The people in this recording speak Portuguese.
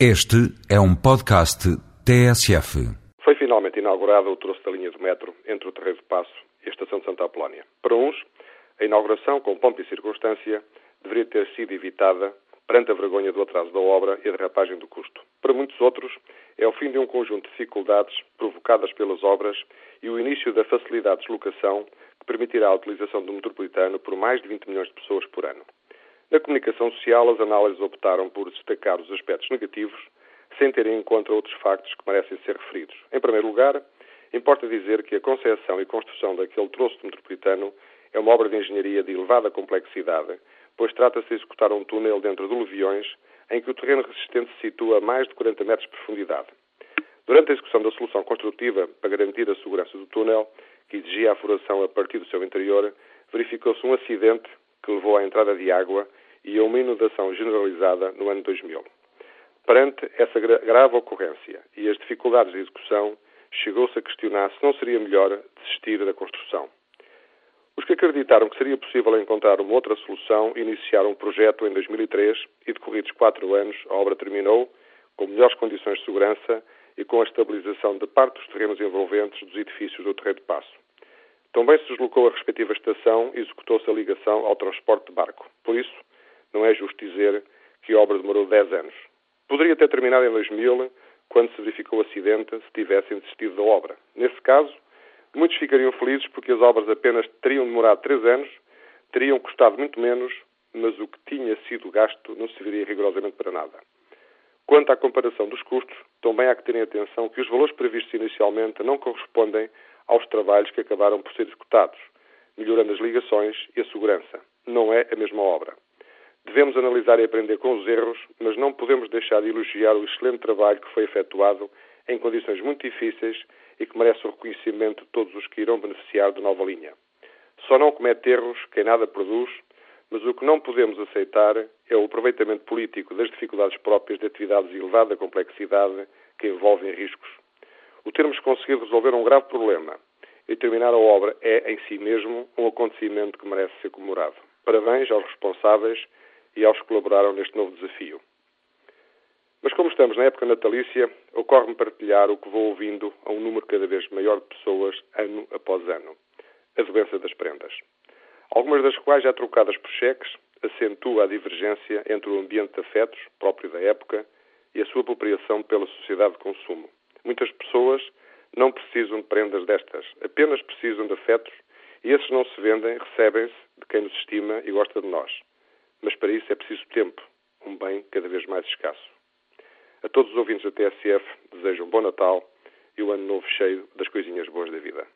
Este é um podcast TSF. Foi finalmente inaugurado o troço da linha do metro entre o Terreiro de Passo e a Estação de Santa Apolónia. Para uns, a inauguração, com pompa e circunstância, deveria ter sido evitada perante a vergonha do atraso da obra e a derrapagem do custo. Para muitos outros, é o fim de um conjunto de dificuldades provocadas pelas obras e o início da facilidade de deslocação que permitirá a utilização do metropolitano por mais de 20 milhões de pessoas por ano. Na comunicação social, as análises optaram por destacar os aspectos negativos, sem terem em conta outros factos que merecem ser referidos. Em primeiro lugar, importa dizer que a concepção e construção daquele troço metropolitano é uma obra de engenharia de elevada complexidade, pois trata-se de executar um túnel dentro de leviões em que o terreno resistente se situa a mais de 40 metros de profundidade. Durante a execução da solução construtiva para garantir a segurança do túnel, que exigia a furação a partir do seu interior, verificou-se um acidente que levou à entrada de água e a uma inundação generalizada no ano 2000. Perante essa grave ocorrência e as dificuldades de execução, chegou-se a questionar se não seria melhor desistir da construção. Os que acreditaram que seria possível encontrar uma outra solução iniciaram o projeto em 2003 e, decorridos quatro anos, a obra terminou com melhores condições de segurança e com a estabilização de parte dos terrenos envolventes dos edifícios do Terreiro de Passo. Também se deslocou a respectiva estação e executou-se a ligação ao transporte de barco. Por isso, não é justo dizer que a obra demorou 10 anos. Poderia ter terminado em 2000, quando se verificou o acidente, se tivessem desistido da obra. Nesse caso, muitos ficariam felizes porque as obras apenas teriam demorado 3 anos, teriam custado muito menos, mas o que tinha sido gasto não serviria rigorosamente para nada. Quanto à comparação dos custos, também há que terem atenção que os valores previstos inicialmente não correspondem aos trabalhos que acabaram por ser executados, melhorando as ligações e a segurança. Não é a mesma obra. Devemos analisar e aprender com os erros, mas não podemos deixar de elogiar o excelente trabalho que foi efetuado em condições muito difíceis e que merece o reconhecimento de todos os que irão beneficiar da nova linha. Só não comete erros quem nada produz, mas o que não podemos aceitar é o aproveitamento político das dificuldades próprias de atividades de elevada complexidade que envolvem riscos. O termos conseguido resolver um grave problema e terminar a obra é, em si mesmo, um acontecimento que merece ser comemorado. Parabéns aos responsáveis e aos que colaboraram neste novo desafio. Mas como estamos na época natalícia, ocorre-me partilhar o que vou ouvindo a um número cada vez maior de pessoas, ano após ano. A doença das prendas. Algumas das quais já trocadas por cheques, acentua a divergência entre o ambiente de afetos, próprio da época, e a sua apropriação pela sociedade de consumo. Muitas pessoas não precisam de prendas destas, apenas precisam de afetos, e esses não se vendem, recebem-se de quem nos estima e gosta de nós mas para isso é preciso tempo, um bem cada vez mais escasso. A todos os ouvintes da TSF desejo um bom Natal e um ano novo cheio das coisinhas boas da vida.